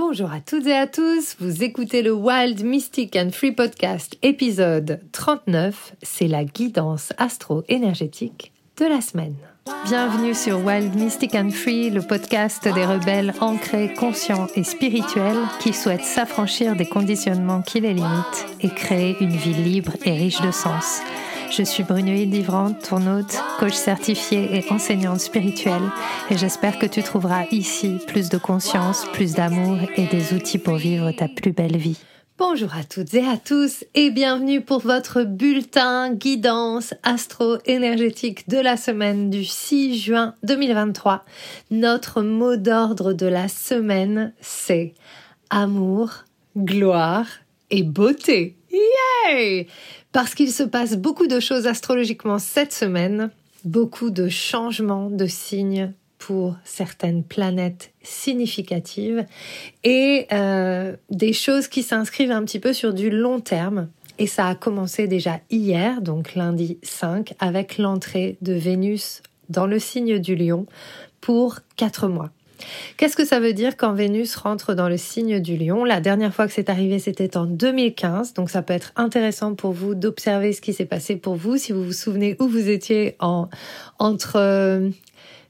Bonjour à toutes et à tous, vous écoutez le Wild Mystic and Free Podcast épisode 39, c'est la guidance astro-énergétique de la semaine. Bienvenue sur Wild Mystic and Free, le podcast des rebelles ancrés, conscients et spirituels qui souhaitent s'affranchir des conditionnements qui les limitent et créer une vie libre et riche de sens. Je suis Brunoïde Livrante, ton coach certifiée et enseignante spirituelle, et j'espère que tu trouveras ici plus de conscience, plus d'amour et des outils pour vivre ta plus belle vie. Bonjour à toutes et à tous et bienvenue pour votre bulletin guidance astro-énergétique de la semaine du 6 juin 2023. Notre mot d'ordre de la semaine, c'est amour, gloire et beauté. Yay! Parce qu'il se passe beaucoup de choses astrologiquement cette semaine, beaucoup de changements de signes pour certaines planètes significatives et euh, des choses qui s'inscrivent un petit peu sur du long terme. Et ça a commencé déjà hier, donc lundi 5, avec l'entrée de Vénus dans le signe du lion pour quatre mois. Qu'est-ce que ça veut dire quand Vénus rentre dans le signe du lion? La dernière fois que c'est arrivé, c'était en 2015, donc ça peut être intéressant pour vous d'observer ce qui s'est passé pour vous, si vous vous souvenez où vous étiez en, entre euh,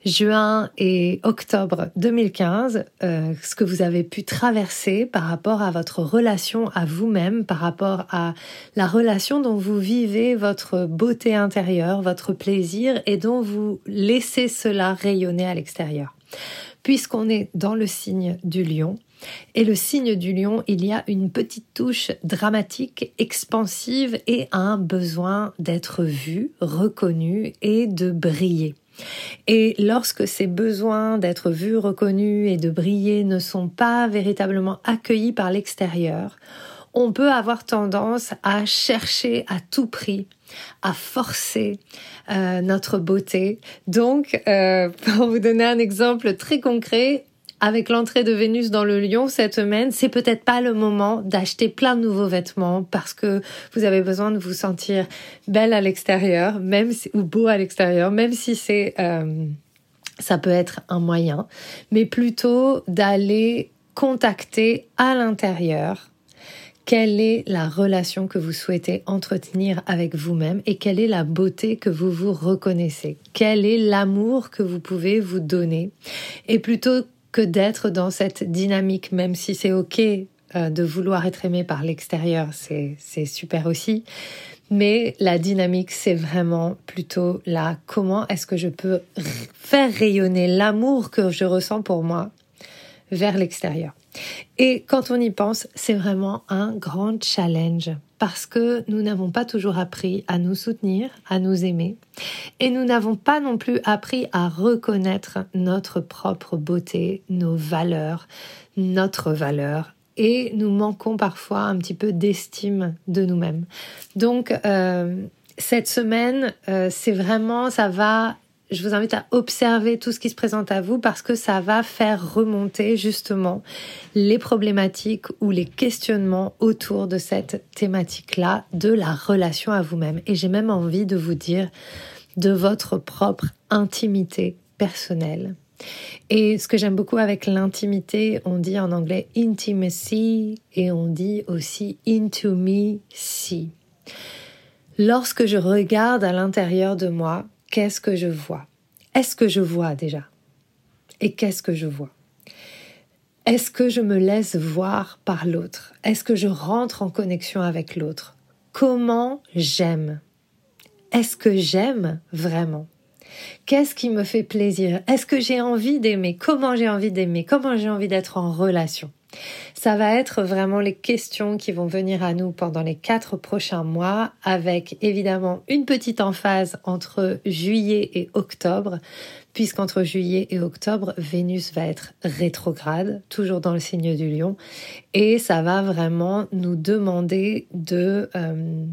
juin et octobre 2015, euh, ce que vous avez pu traverser par rapport à votre relation à vous-même, par rapport à la relation dont vous vivez votre beauté intérieure, votre plaisir et dont vous laissez cela rayonner à l'extérieur puisqu'on est dans le signe du lion. Et le signe du lion, il y a une petite touche dramatique, expansive et un besoin d'être vu, reconnu et de briller. Et lorsque ces besoins d'être vu, reconnu et de briller ne sont pas véritablement accueillis par l'extérieur, on peut avoir tendance à chercher à tout prix à forcer euh, notre beauté. Donc, euh, pour vous donner un exemple très concret, avec l'entrée de Vénus dans le lion cette semaine, c'est peut-être pas le moment d'acheter plein de nouveaux vêtements parce que vous avez besoin de vous sentir belle à l'extérieur, même si, ou beau à l'extérieur, même si c'est euh, ça peut être un moyen, mais plutôt d'aller contacter à l'intérieur quelle est la relation que vous souhaitez entretenir avec vous-même et quelle est la beauté que vous vous reconnaissez? Quel est l'amour que vous pouvez vous donner? Et plutôt que d'être dans cette dynamique, même si c'est ok euh, de vouloir être aimé par l'extérieur, c'est super aussi. Mais la dynamique, c'est vraiment plutôt là, comment est-ce que je peux faire rayonner l'amour que je ressens pour moi vers l'extérieur? Et quand on y pense, c'est vraiment un grand challenge parce que nous n'avons pas toujours appris à nous soutenir, à nous aimer, et nous n'avons pas non plus appris à reconnaître notre propre beauté, nos valeurs, notre valeur, et nous manquons parfois un petit peu d'estime de nous-mêmes. Donc, euh, cette semaine, euh, c'est vraiment, ça va je vous invite à observer tout ce qui se présente à vous parce que ça va faire remonter justement les problématiques ou les questionnements autour de cette thématique-là de la relation à vous-même. Et j'ai même envie de vous dire de votre propre intimité personnelle. Et ce que j'aime beaucoup avec l'intimité, on dit en anglais intimacy et on dit aussi into me see. Lorsque je regarde à l'intérieur de moi, Qu'est-ce que je vois? Est-ce que je vois déjà? Et qu'est-ce que je vois? Est-ce que je me laisse voir par l'autre? Est-ce que je rentre en connexion avec l'autre? Comment j'aime? Est-ce que j'aime vraiment? Qu'est-ce qui me fait plaisir? Est-ce que j'ai envie d'aimer? Comment j'ai envie d'aimer? Comment j'ai envie d'être en relation? Ça va être vraiment les questions qui vont venir à nous pendant les quatre prochains mois, avec évidemment une petite emphase entre juillet et octobre, puisqu'entre juillet et octobre, Vénus va être rétrograde, toujours dans le signe du lion, et ça va vraiment nous demander de... Euh,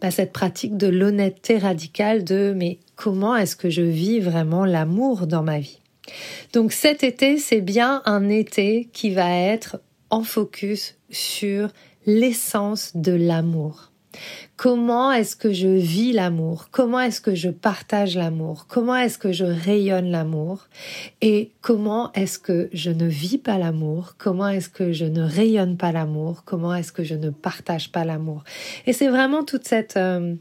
bah, cette pratique de l'honnêteté radicale de mais comment est-ce que je vis vraiment l'amour dans ma vie? Donc cet été, c'est bien un été qui va être en focus sur l'essence de l'amour. Comment est-ce que je vis l'amour? Comment est-ce que je partage l'amour? Comment est-ce que je rayonne l'amour? Et comment est-ce que je ne vis pas l'amour? Comment est-ce que je ne rayonne pas l'amour? Comment est-ce que je ne partage pas l'amour? Et c'est vraiment toute cette euh,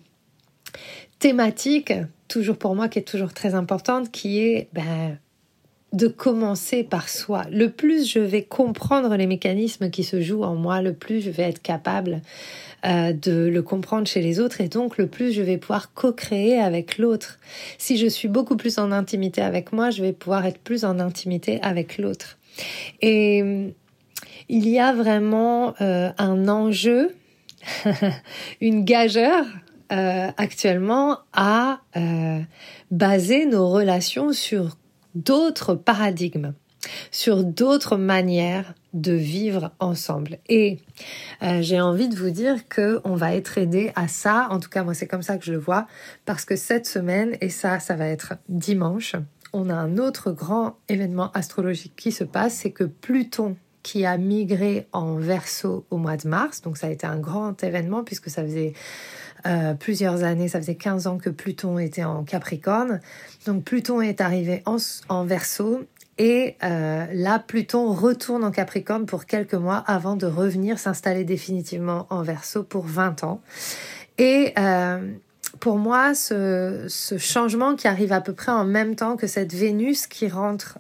thématique, toujours pour moi, qui est toujours très importante, qui est ben, de commencer par soi. Le plus je vais comprendre les mécanismes qui se jouent en moi, le plus je vais être capable euh, de le comprendre chez les autres et donc le plus je vais pouvoir co-créer avec l'autre. Si je suis beaucoup plus en intimité avec moi, je vais pouvoir être plus en intimité avec l'autre. Et il y a vraiment euh, un enjeu, une gageure euh, actuellement à baser nos relations sur d'autres paradigmes, sur d'autres manières de vivre ensemble. Et euh, j'ai envie de vous dire que on va être aidé à ça. En tout cas, moi, c'est comme ça que je le vois, parce que cette semaine, et ça, ça va être dimanche, on a un autre grand événement astrologique qui se passe, c'est que Pluton qui a migré en verso au mois de mars. Donc ça a été un grand événement puisque ça faisait euh, plusieurs années, ça faisait 15 ans que Pluton était en Capricorne. Donc Pluton est arrivé en, en verso et euh, là, Pluton retourne en Capricorne pour quelques mois avant de revenir s'installer définitivement en Verseau pour 20 ans. Et euh, pour moi, ce, changement qui arrive à peu près en même temps que cette Vénus qui rentre,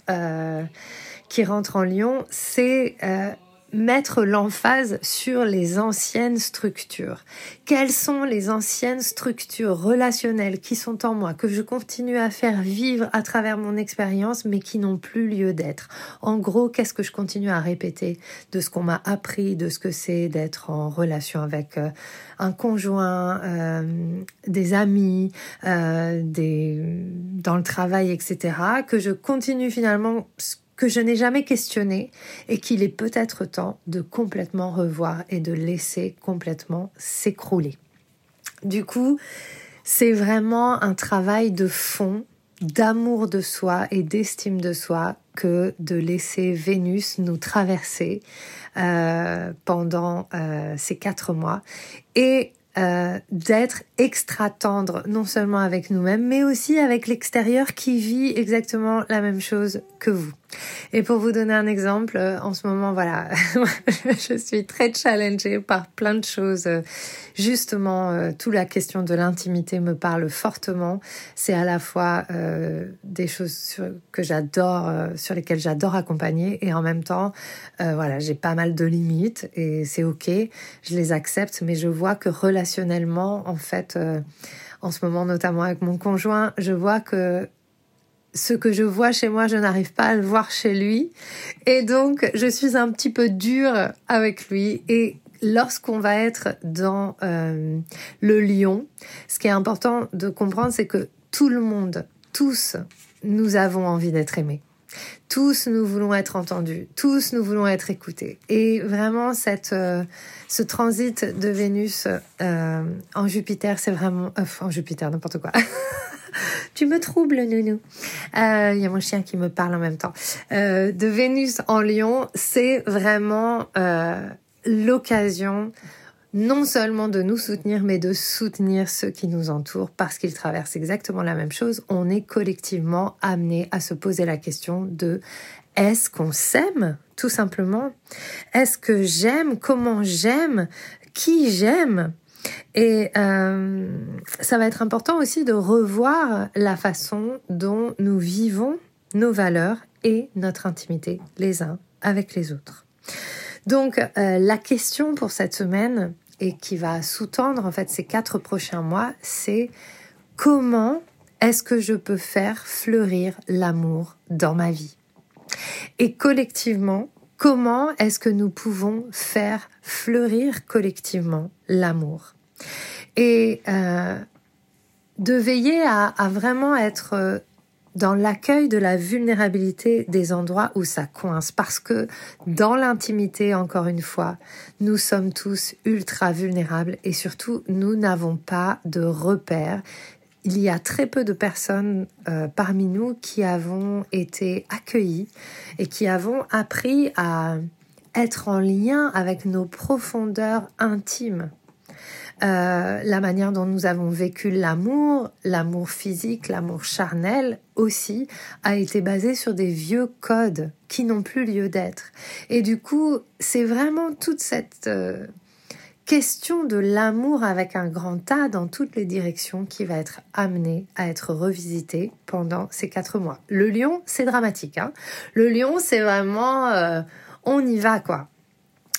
qui rentre en Lion, c'est euh, mettre l'emphase sur les anciennes structures. Quelles sont les anciennes structures relationnelles qui sont en moi, que je continue à faire vivre à travers mon expérience, mais qui n'ont plus lieu d'être? En gros, qu'est-ce que je continue à répéter de ce qu'on m'a appris, de ce que c'est d'être en relation avec euh, un conjoint, euh, des amis, euh, des, dans le travail, etc., que je continue finalement que je n'ai jamais questionné et qu'il est peut-être temps de complètement revoir et de laisser complètement s'écrouler. Du coup, c'est vraiment un travail de fond, d'amour de soi et d'estime de soi que de laisser Vénus nous traverser euh, pendant euh, ces quatre mois et euh, d'être extra tendre, non seulement avec nous-mêmes, mais aussi avec l'extérieur qui vit exactement la même chose que vous. Et pour vous donner un exemple, euh, en ce moment, voilà, je suis très challengée par plein de choses. Justement, euh, toute la question de l'intimité me parle fortement. C'est à la fois euh, des choses que j'adore, sur lesquelles j'adore accompagner, et en même temps, voilà, j'ai pas mal de limites et c'est ok, je les accepte, mais je vois que relationnellement, en fait, en ce moment, notamment avec mon conjoint, je vois que ce que je vois chez moi, je n'arrive pas à le voir chez lui. Et donc, je suis un petit peu dure avec lui. Et lorsqu'on va être dans euh, le lion, ce qui est important de comprendre, c'est que tout le monde, tous, nous avons envie d'être aimés. Tous nous voulons être entendus, tous nous voulons être écoutés. Et vraiment, cette, euh, ce transit de Vénus euh, en Jupiter, c'est vraiment... en Jupiter, n'importe quoi. tu me troubles, nounou. Il euh, y a mon chien qui me parle en même temps. Euh, de Vénus en Lion, c'est vraiment euh, l'occasion non seulement de nous soutenir, mais de soutenir ceux qui nous entourent parce qu'ils traversent exactement la même chose. On est collectivement amené à se poser la question de est-ce qu'on s'aime tout simplement? Est-ce que j'aime? Comment j'aime? Qui j'aime? Et euh, ça va être important aussi de revoir la façon dont nous vivons nos valeurs et notre intimité les uns avec les autres. Donc euh, la question pour cette semaine et qui va sous-tendre en fait ces quatre prochains mois, c'est comment est-ce que je peux faire fleurir l'amour dans ma vie? Et collectivement, comment est-ce que nous pouvons faire fleurir collectivement l'amour? Et euh, de veiller à, vraiment être euh, dans l'accueil de la vulnérabilité des endroits où ça coince. Parce que dans l'intimité, encore une fois, nous sommes tous ultra vulnérables et surtout, nous n'avons pas de repères. Il y a très peu de personnes euh, parmi nous qui avons été accueillis et qui avons appris à être en lien avec nos profondeurs intimes Euh, la manière dont nous avons vécu l'amour, l'amour physique, l'amour charnel aussi, a été basée sur des vieux codes qui n'ont plus lieu d'être. Et du coup, c'est vraiment toute cette euh, question de l'amour avec un grand A dans toutes les directions qui va être amenée à être revisitée pendant ces quatre mois. Le lion, c'est dramatique. Hein le lion, c'est vraiment... Euh, on y va, quoi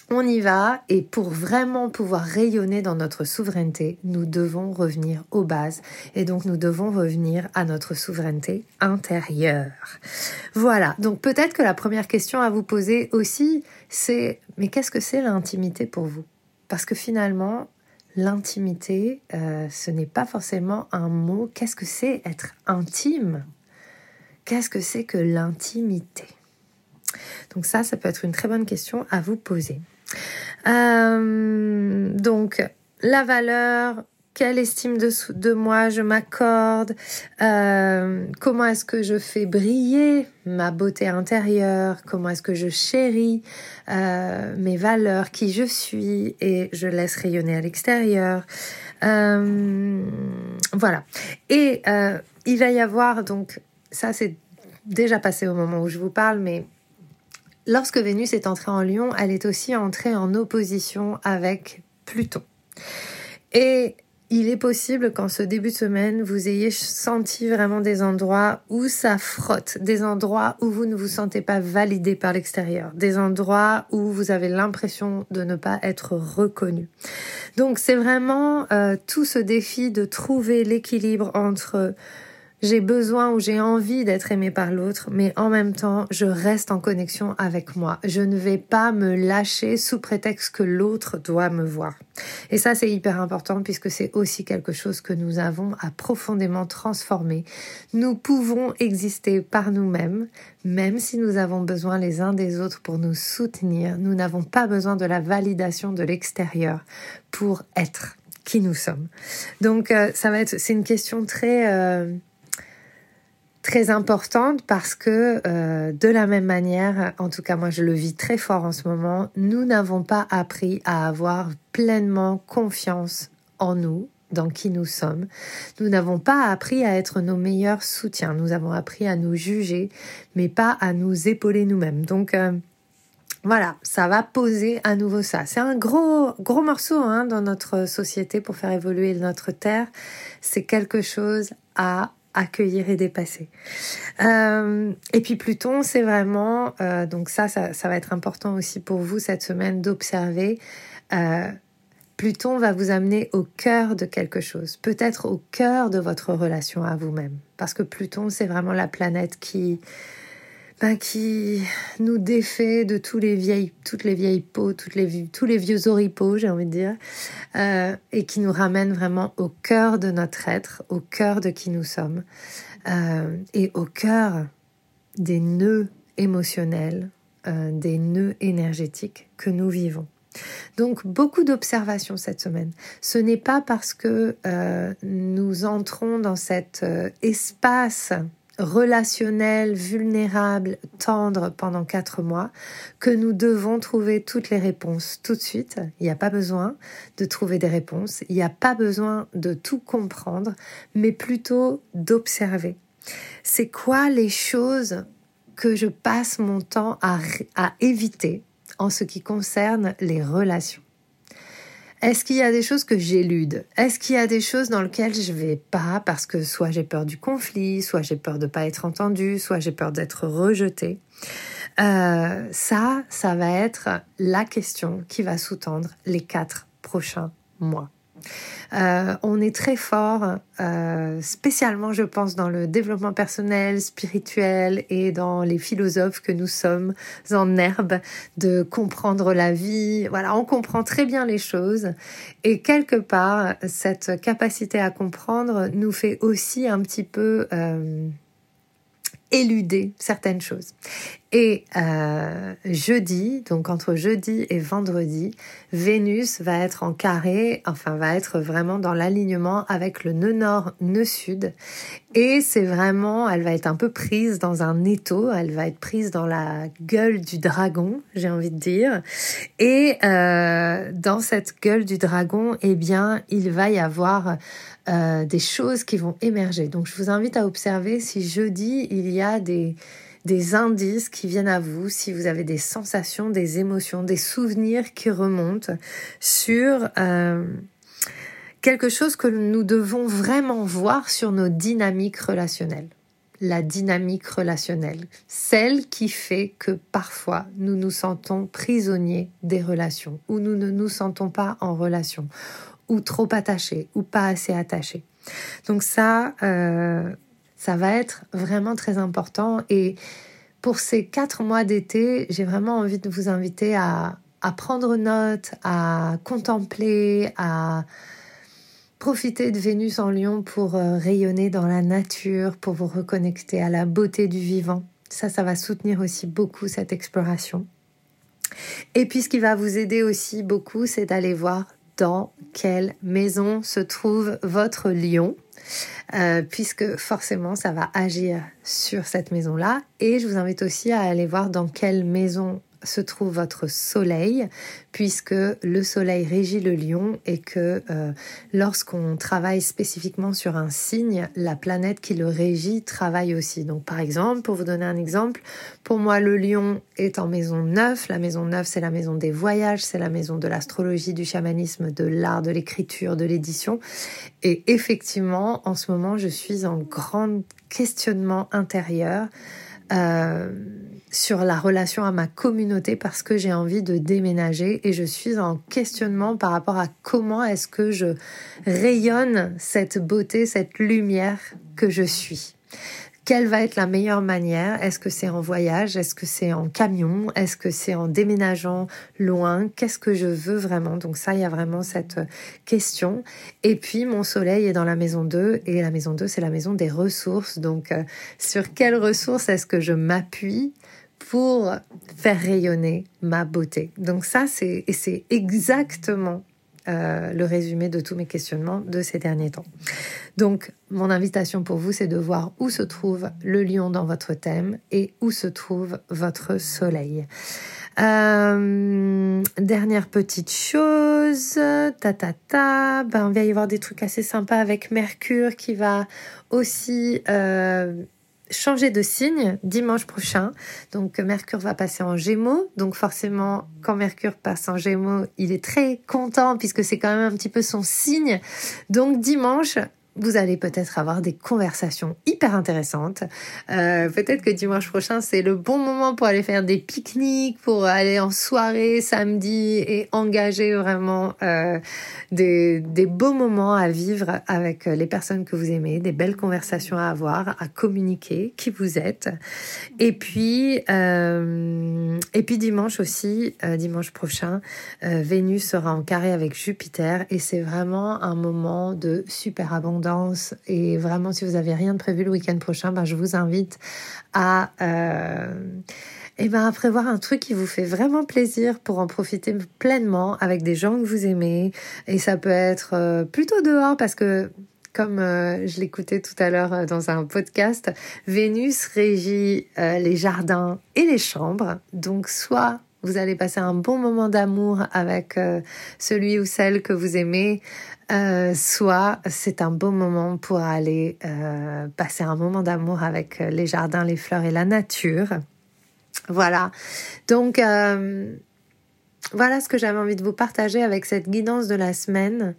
on y va et pour vraiment pouvoir rayonner dans notre souveraineté, nous devons revenir aux bases et donc nous devons revenir à notre souveraineté intérieure. Voilà, donc peut-être que la première question à vous poser aussi, c'est mais qu'est-ce que c'est l'intimité pour vous? Parce que finalement, l'intimité, euh, ce n'est pas forcément un mot. Qu'est-ce que c'est être intime? Qu'est-ce que c'est que l'intimité? Donc ça, ça peut être une très bonne question à vous poser. Euh, donc, la valeur, quelle estime de, moi je m'accorde, euh, comment est-ce que je fais briller ma beauté intérieure, comment est-ce que je chéris euh, mes valeurs, qui je suis et je laisse rayonner à l'extérieur. voilà. Et il va y avoir donc, ça c'est déjà passé au moment où je vous parle, mais Lorsque Vénus est entrée en Lion, elle est aussi entrée en opposition avec Pluton. Et il est possible qu'en ce début de semaine, vous ayez senti vraiment des endroits où ça frotte, des endroits où vous ne vous sentez pas validé par l'extérieur, des endroits où vous avez l'impression de ne pas être reconnu. Donc c'est vraiment euh, tout ce défi de trouver l'équilibre entre j'ai besoin ou j'ai envie d'être aimé par l'autre, mais en même temps, je reste en connexion avec moi. Je ne vais pas me lâcher sous prétexte que l'autre doit me voir. Et ça, c'est hyper important puisque c'est aussi quelque chose que nous avons à profondément transformer. Nous pouvons exister par nous-mêmes, même si nous avons besoin les uns des autres pour nous soutenir. Nous n'avons pas besoin de la validation de l'extérieur pour être qui nous sommes. Donc, euh, ça va être, c'est une question très, euh, très importante parce que euh, de la même manière, en tout cas moi je le vis très fort en ce moment, nous n'avons pas appris à avoir pleinement confiance en nous, dans qui nous sommes. Nous n'avons pas appris à être nos meilleurs soutiens. Nous avons appris à nous juger, mais pas à nous épauler nous-mêmes. Donc euh, voilà, ça va poser à nouveau ça. C'est un gros gros morceau hein, dans notre société pour faire évoluer notre terre. C'est quelque chose à accueillir et dépasser. Euh, et puis Pluton, c'est vraiment, euh, donc ça, ça, va être important aussi pour vous cette semaine d'observer. Euh, Pluton va vous amener au cœur de quelque chose, peut-être au cœur de votre relation à vous-même. Parce que Pluton, c'est vraiment la planète qui ben, qui nous défait de tous les vieilles, toutes les vieilles peaux, toutes les, tous les vieux oripeaux, j'ai envie de dire, euh, et qui nous ramène vraiment au cœur de notre être, au cœur de qui nous sommes, euh, et au cœur des nœuds émotionnels, euh, des nœuds énergétiques que nous vivons. Donc beaucoup d'observations cette semaine. Ce n'est pas parce que nous entrons dans cet espace relationnel, vulnérable, tendre pendant quatre mois, que nous devons trouver toutes les réponses tout de suite. Il n'y a pas besoin de trouver des réponses, il n'y a pas besoin de tout comprendre, mais plutôt d'observer. C'est quoi les choses que je passe mon temps à, à éviter en ce qui concerne les relations? Est-ce qu'il y a des choses que j'élude? Est-ce qu'il y a des choses dans lesquelles je vais pas parce que soit j'ai peur du conflit, soit j'ai peur de pas être entendu, soit j'ai peur d'être rejeté euh, Ça, ça va être la question qui va sous-tendre les quatre prochains mois. Euh, on est très fort, euh, spécialement je pense dans le développement personnel, spirituel et dans les philosophes que nous sommes en herbe, de comprendre la vie. Voilà, on comprend très bien les choses et quelque part cette capacité à comprendre nous fait aussi un petit peu euh, éluder certaines choses. Et euh, jeudi, donc entre jeudi et vendredi, Vénus va être en carré, enfin va être vraiment dans l'alignement avec le nœud nord, nœud sud. Et c'est vraiment, elle va être un peu prise dans un étau, elle va être prise dans la gueule du dragon, j'ai envie de dire. Et euh, dans cette gueule du dragon, eh bien, il va y avoir euh, des choses qui vont émerger. Donc je vous invite à observer si jeudi, il y a des des indices qui viennent à vous, si vous avez des sensations, des émotions, des souvenirs qui remontent sur euh, quelque chose que nous devons vraiment voir sur nos dynamiques relationnelles. La dynamique relationnelle, celle qui fait que parfois nous nous sentons prisonniers des relations, ou nous ne nous sentons pas en relation, ou trop attachés, ou pas assez attachés. Donc ça, euh, ça va être vraiment très important. Et pour ces quatre mois d'été, j'ai vraiment envie de vous inviter à, prendre note, à contempler, à profiter de Vénus en Lion pour euh, rayonner dans la nature, pour vous reconnecter à la beauté du vivant. Ça, ça va soutenir aussi beaucoup cette exploration. Et puis ce qui va vous aider aussi beaucoup, c'est d'aller voir dans quelle maison se trouve votre lion. Euh, puisque forcément ça va agir sur cette maison-là. Et je vous invite aussi à aller voir dans quelle maison se trouve votre soleil, puisque le soleil régit le lion et que euh, lorsqu'on travaille spécifiquement sur un signe, la planète qui le régit travaille aussi. Donc par exemple, pour vous donner un exemple, pour moi le lion est en maison 9. La maison 9, c'est la maison des voyages, c'est la maison de l'astrologie, du chamanisme, de l'art, de l'écriture, de l'édition. Et effectivement, en ce moment, je suis en grand questionnement intérieur. Euh, sur la relation à ma communauté parce que j'ai envie de déménager et je suis en questionnement par rapport à comment est-ce que je rayonne cette beauté, cette lumière que je suis. Quelle va être la meilleure manière? Est-ce que c'est en voyage? Est-ce que c'est en camion? Est-ce que c'est en déménageant loin? Qu'est-ce que je veux vraiment? Donc ça, il y a vraiment cette question. Et puis, mon soleil est dans la maison 2 et la maison 2, c'est la maison des ressources. Donc, euh, sur quelles ressources est-ce que je m'appuie pour faire rayonner ma beauté. Donc ça, c'est exactement euh, le résumé de tous mes questionnements de ces derniers temps. Donc, mon invitation pour vous, c'est de voir où se trouve le lion dans votre thème et où se trouve votre soleil. Euh, dernière petite chose, ta ta ta, ben, va y avoir des trucs assez sympas avec Mercure qui va aussi euh, changer de signe dimanche prochain. Donc Mercure va passer en Gémeaux. Donc forcément, quand Mercure passe en Gémeaux, il est très content puisque c'est quand même un petit peu son signe. Donc dimanche, vous allez peut-être avoir des conversations hyper intéressantes. Euh, peut-être que dimanche prochain, c'est le bon moment pour aller faire des pique-niques, pour aller en soirée samedi et engager vraiment euh, des, des beaux moments à vivre avec les personnes que vous aimez, des belles conversations à avoir, à communiquer qui vous êtes. Et puis, euh, et puis dimanche aussi, euh, dimanche prochain, euh, Vénus sera en carré avec Jupiter et c'est vraiment un moment de super abondance et vraiment, si vous n'avez rien de prévu le week-end prochain, ben, je vous invite à, euh, eh ben, à prévoir un truc qui vous fait vraiment plaisir pour en profiter pleinement avec des gens que vous aimez. Et ça peut être euh, plutôt dehors parce que comme euh, je l'écoutais tout à l'heure dans un podcast, Vénus régit les jardins et les chambres. Donc soit vous allez passer un bon moment d'amour avec celui ou celle que vous aimez, euh, soit c'est un beau moment pour aller euh, passer un moment d'amour avec euh, les jardins, les fleurs et la nature. Voilà. Donc, voilà ce que j'avais envie de vous partager avec cette guidance de la semaine.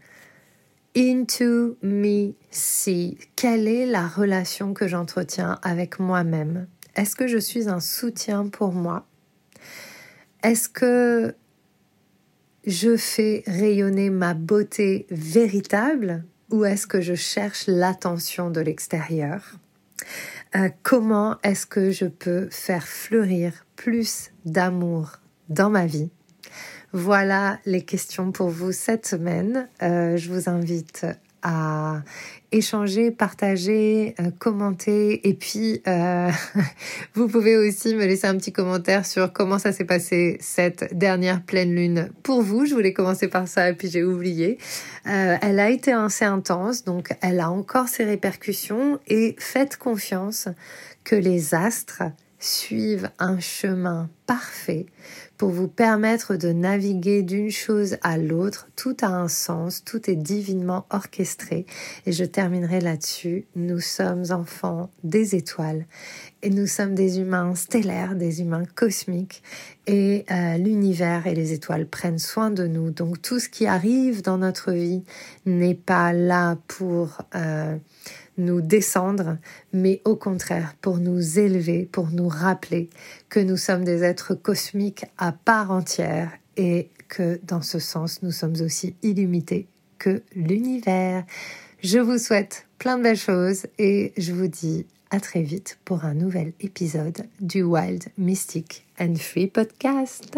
Into me see. Quelle est la relation que j'entretiens avec moi-même? Est-ce que je suis un soutien pour moi? Est-ce que je fais rayonner ma beauté véritable ou est-ce que je cherche l'attention de l'extérieur? Euh, Comment est-ce que je peux faire fleurir plus d'amour dans ma vie? Voilà les questions pour vous cette semaine. Euh, je vous invite à échanger, partager, euh, commenter. Et puis, euh, vous pouvez aussi me laisser un petit commentaire sur comment ça s'est passé cette dernière pleine lune pour vous. Je voulais commencer par ça et puis j'ai oublié. Euh, elle a été assez intense, donc elle a encore ses répercussions et faites confiance que les astres suivent un chemin parfait pour vous permettre de naviguer d'une chose à l'autre. Tout a un sens, tout est divinement orchestré. Et je terminerai là-dessus. Nous sommes enfants des étoiles et nous sommes des humains stellaires, des humains cosmiques. Et euh, l'univers et les étoiles prennent soin de nous. Donc tout ce qui arrive dans notre vie n'est pas là pour... Euh, nous descendre, mais au contraire pour nous élever, pour nous rappeler que nous sommes des êtres cosmiques à part entière et que dans ce sens nous sommes aussi illimités que l'univers. Je vous souhaite plein de belles choses et je vous dis à très vite pour un nouvel épisode du Wild Mystic and Free Podcast.